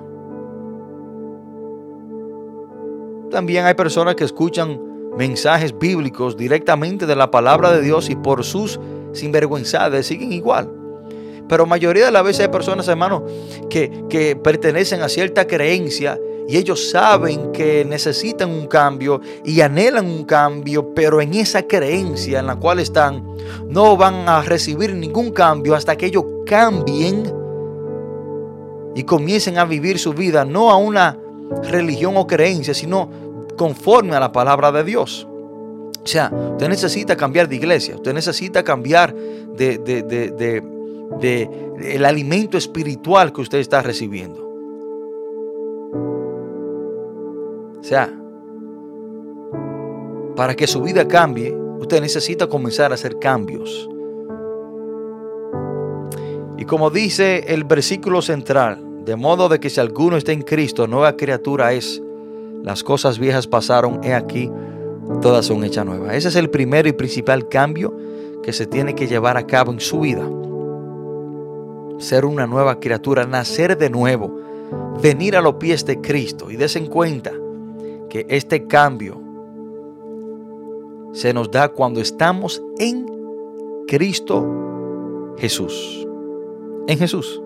También hay personas que escuchan mensajes bíblicos directamente de la palabra de Dios y por sus sinvergüenzades siguen igual. Pero mayoría de las veces hay personas, hermanos, que, que pertenecen a cierta creencia y ellos saben que necesitan un cambio y anhelan un cambio, pero en esa creencia en la cual están, no van a recibir ningún cambio hasta que ellos cambien y comiencen a vivir su vida, no a una religión o creencia, sino conforme a la palabra de Dios. O sea, usted necesita cambiar de iglesia, usted necesita cambiar de, el alimento espiritual que usted está recibiendo. O sea, para que su vida cambie, usted necesita comenzar a hacer cambios. Y como dice el versículo central, de modo de que si alguno está en Cristo, nueva criatura es. Las cosas viejas pasaron, he aquí, todas son hechas nuevas. Ese es el primero y principal cambio que se tiene que llevar a cabo en su vida. Ser una nueva criatura, nacer de nuevo, venir a los pies de Cristo y des en cuenta que este cambio se nos da cuando estamos en Cristo Jesús. En Jesús.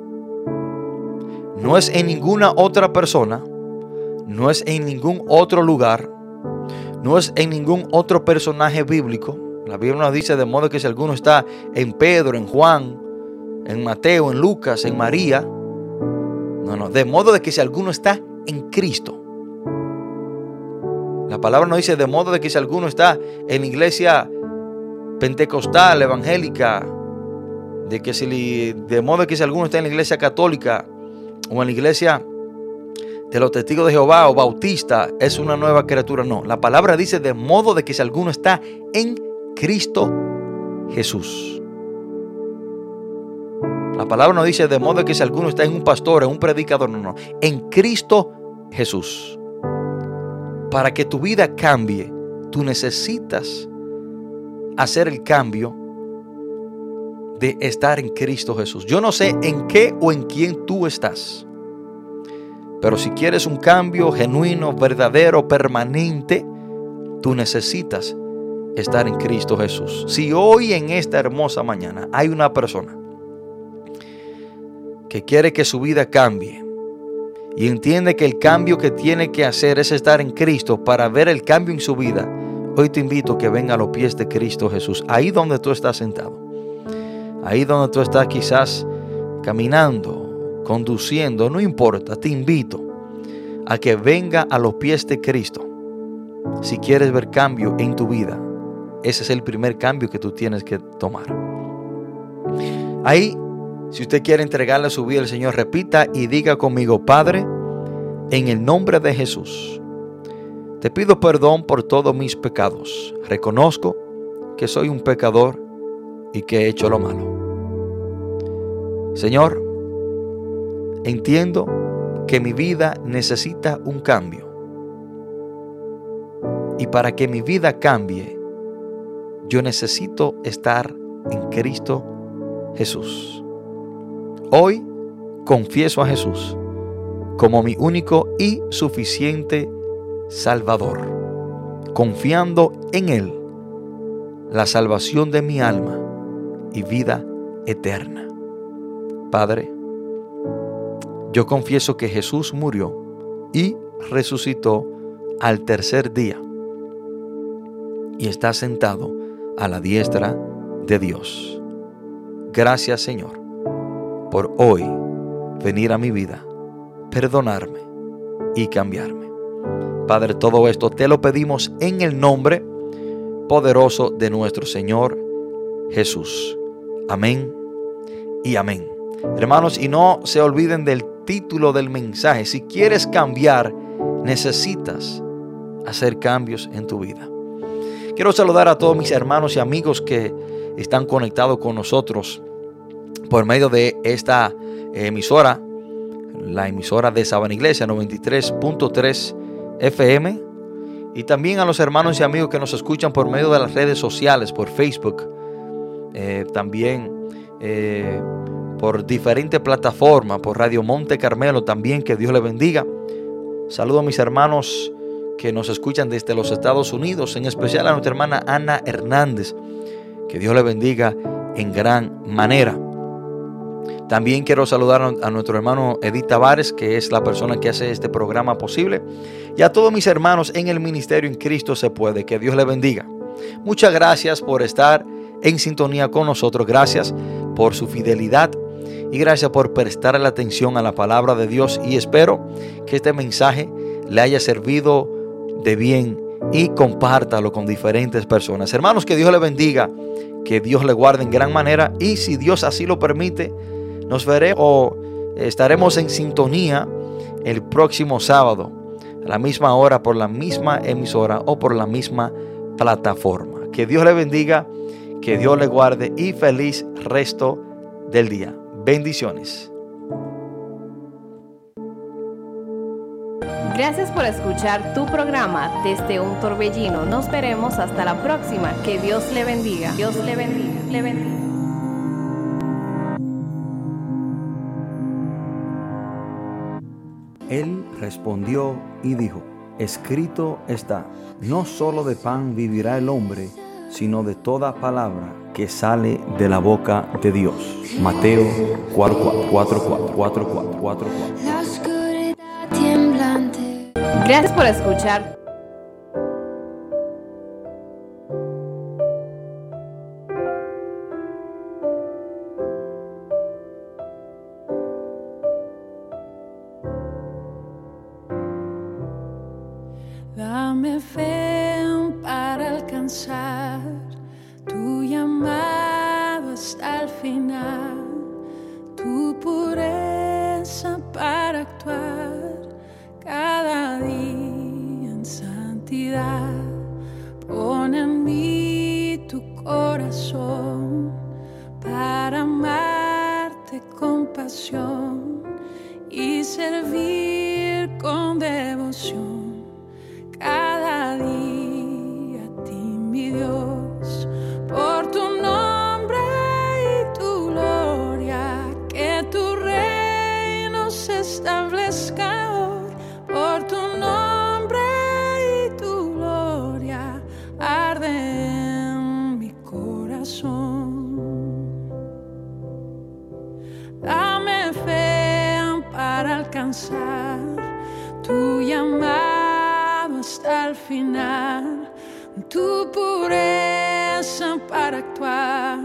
No es en ninguna otra persona, no es en ningún otro lugar, no es en ningún otro personaje bíblico. La Biblia nos dice de modo que si alguno está en Pedro, en Juan, en Mateo, en Lucas, en María, no, no, de modo de que si alguno está en Cristo. La palabra nos dice de modo de que si alguno está en iglesia pentecostal, evangélica, de que si de modo de que si alguno está en la iglesia católica o en la iglesia de los testigos de Jehová o bautista es una nueva criatura. No, la palabra dice de modo de que si alguno está en Cristo Jesús. La palabra no dice de modo de que si alguno está en un pastor, en un predicador, no, no, en Cristo Jesús. Para que tu vida cambie, tú necesitas hacer el cambio de estar en Cristo Jesús. Yo no sé en qué o en quién tú estás. Pero si quieres un cambio genuino, verdadero, permanente, tú necesitas estar en Cristo Jesús. Si hoy en esta hermosa mañana hay una persona que quiere que su vida cambie, y entiende que el cambio que tiene que hacer es estar en Cristo para ver el cambio en su vida, hoy te invito a que venga a los pies de Cristo Jesús, ahí donde tú estás sentado, ahí donde tú estás quizás caminando, conduciendo, no importa, te invito a que venga a los pies de Cristo. Si quieres ver cambio en tu vida, ese es el primer cambio que tú tienes que tomar. Ahí si usted quiere entregarle su vida al Señor, repita y diga conmigo, Padre, en el nombre de Jesús, te pido perdón por todos mis pecados. Reconozco que soy un pecador y que he hecho lo malo. Señor, entiendo que mi vida necesita un cambio. Y para que mi vida cambie, yo necesito estar en Cristo Jesús. Hoy confieso a Jesús como mi único y suficiente Salvador, confiando en Él la salvación de mi alma y vida eterna. Padre, yo confieso que Jesús murió y resucitó al tercer día y está sentado a la diestra de Dios. Gracias Señor por hoy venir a mi vida, perdonarme y cambiarme. Padre, todo esto te lo pedimos en el nombre poderoso de nuestro Señor Jesús. Amén y amén. Hermanos, y no se olviden del título del mensaje. Si quieres cambiar, necesitas hacer cambios en tu vida. Quiero saludar a todos mis hermanos y amigos que están conectados con nosotros por medio de esta emisora, la emisora de Sabana Iglesia 93.3 FM. Y también a los hermanos y amigos que nos escuchan por medio de las redes sociales, por Facebook, eh, también eh, por diferentes plataformas, por Radio Monte Carmelo también, que Dios le bendiga. Saludo a mis hermanos que nos escuchan desde los Estados Unidos, en especial a nuestra hermana Ana Hernández. Que Dios le bendiga en gran manera. También quiero saludar a nuestro hermano Edith Tavares, que es la persona que hace este programa posible. Y a todos mis hermanos en el ministerio en Cristo se puede. Que Dios le bendiga. Muchas gracias por estar en sintonía con nosotros. Gracias por su fidelidad y gracias por prestar la atención a la palabra de Dios y espero que este mensaje le haya servido de bien y compártalo con diferentes personas. Hermanos, que Dios le bendiga, que Dios le guarde en gran manera y si Dios así lo permite, nos veremos o estaremos en sintonía el próximo sábado a la misma hora por la misma emisora o por la misma plataforma. Que Dios le bendiga, que Dios le guarde y feliz resto del día. Bendiciones. Gracias por escuchar tu programa desde un torbellino. Nos veremos hasta la próxima. Que Dios le bendiga. Dios le bendiga. Le bendiga. Él respondió y dijo, escrito está, no solo de pan vivirá el hombre, sino de toda palabra que sale de la boca de Dios. Mateo 4, 4, 4, 4, 4, 4, La oscuridad temblante. Gracias por escuchar. Cada día en santidad. Pon en mí tu corazón para amarte con pasión y servir tu llamado hasta el final, tu pureza para actuar.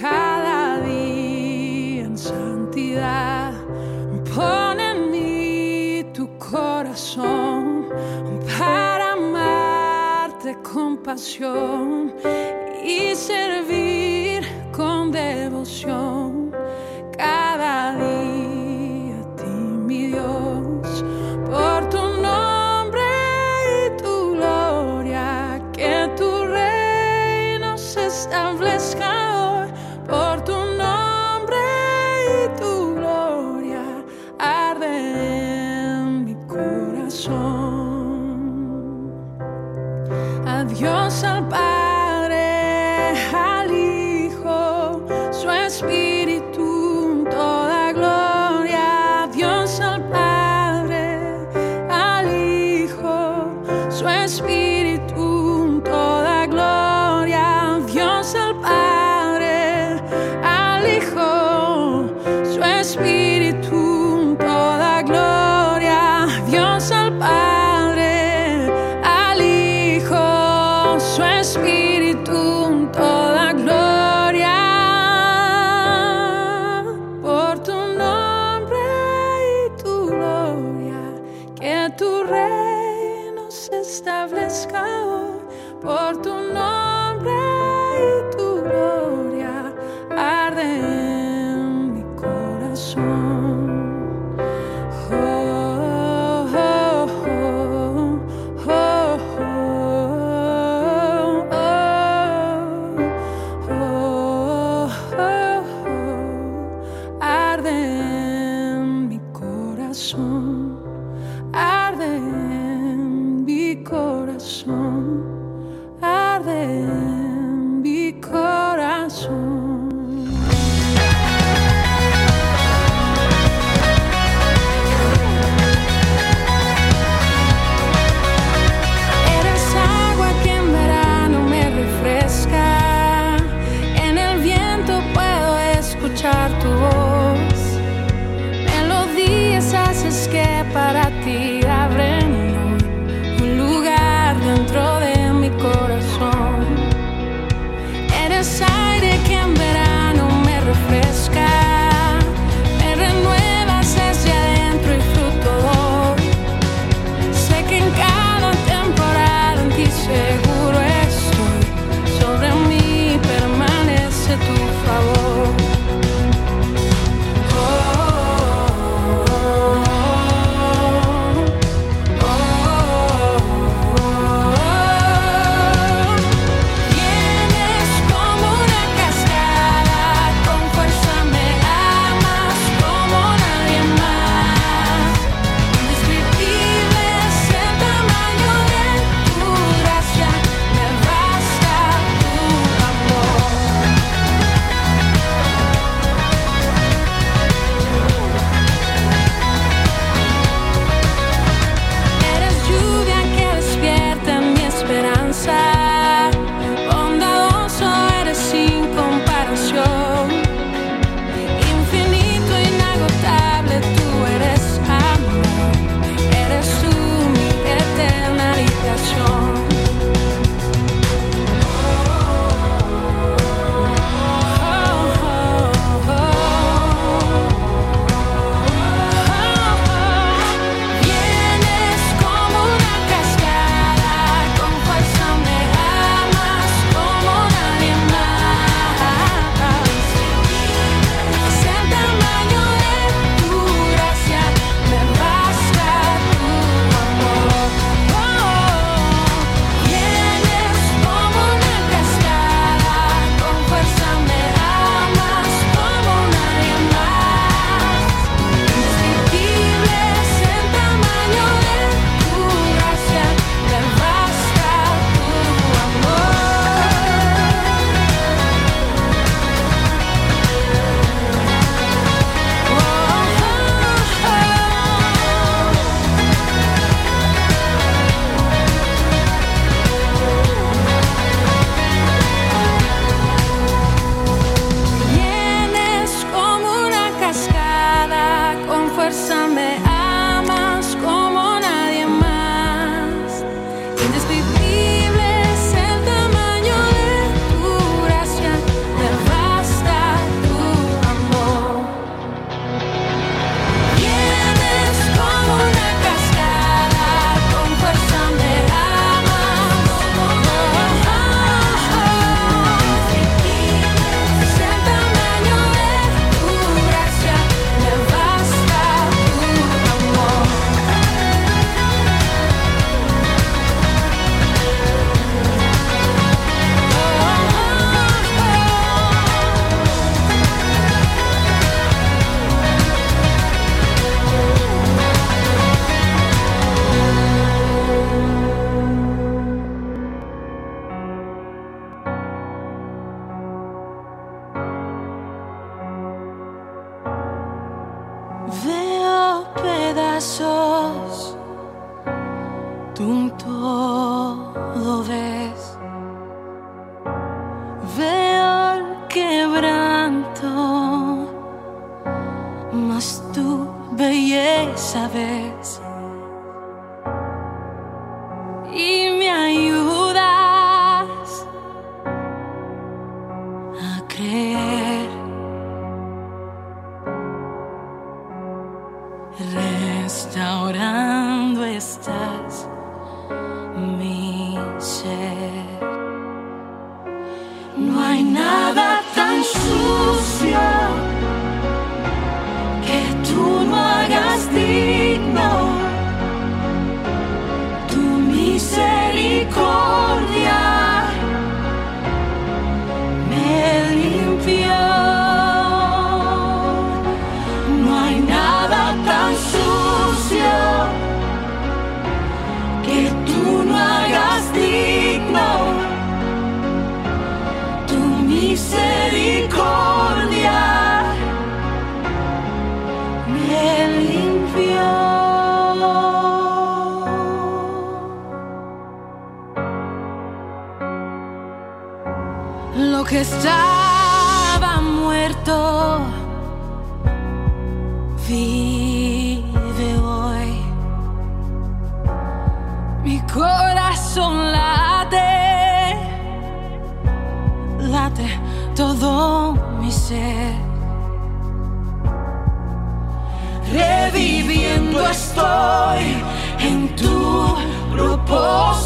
Cada día en santidad. Pon en mí tu corazón para amarte con pasión y servir con devoción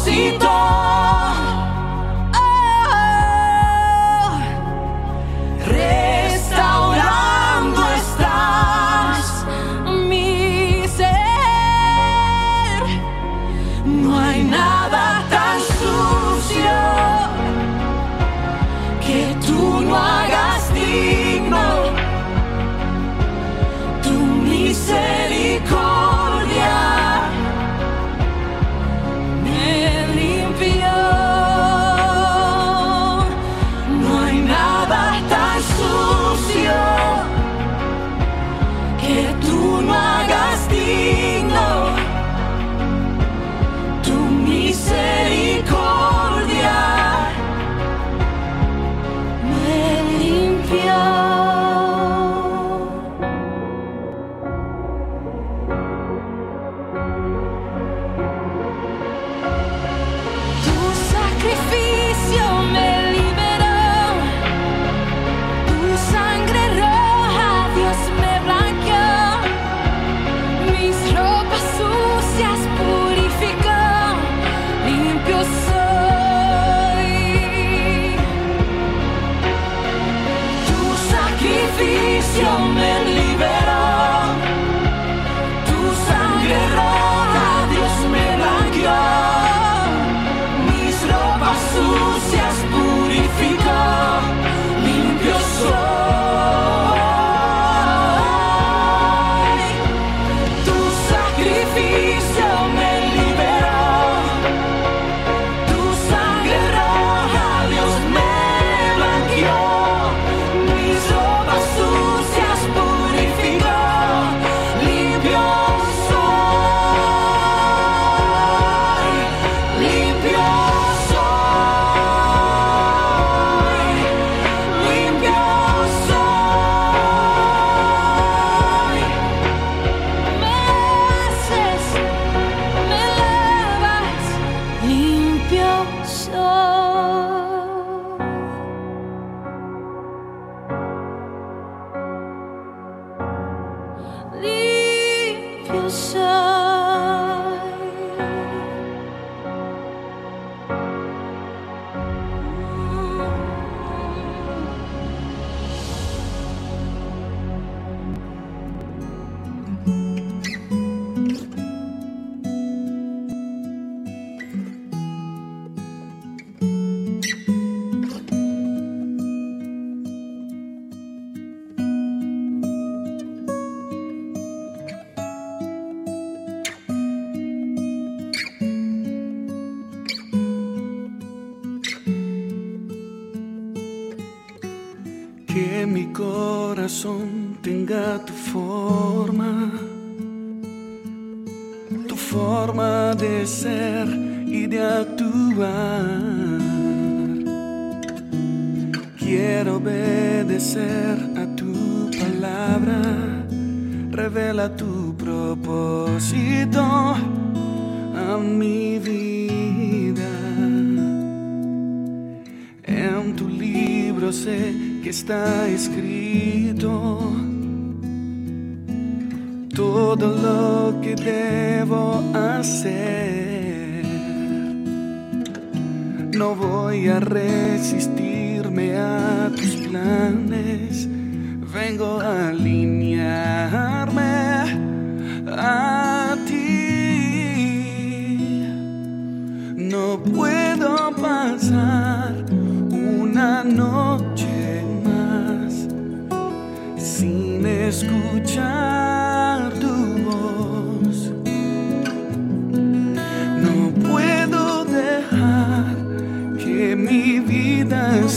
see dawn.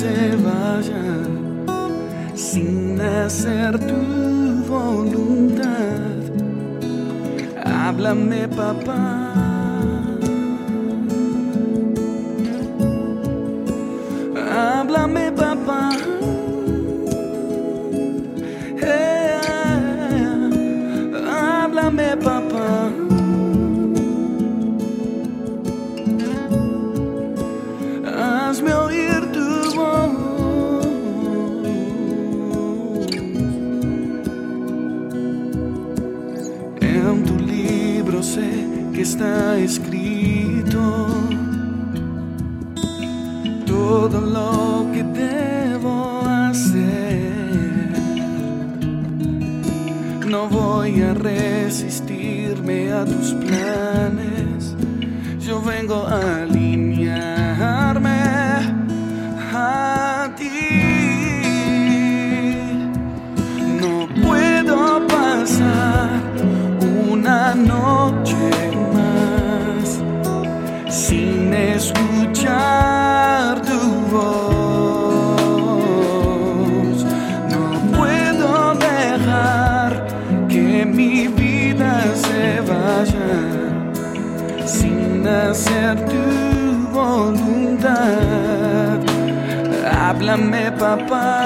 se vayan sin hacer tu voluntad. Háblame, papá. Escrito todo lo que debo hacer. No voy a resistirme a tus planes. Yo vengo a papá.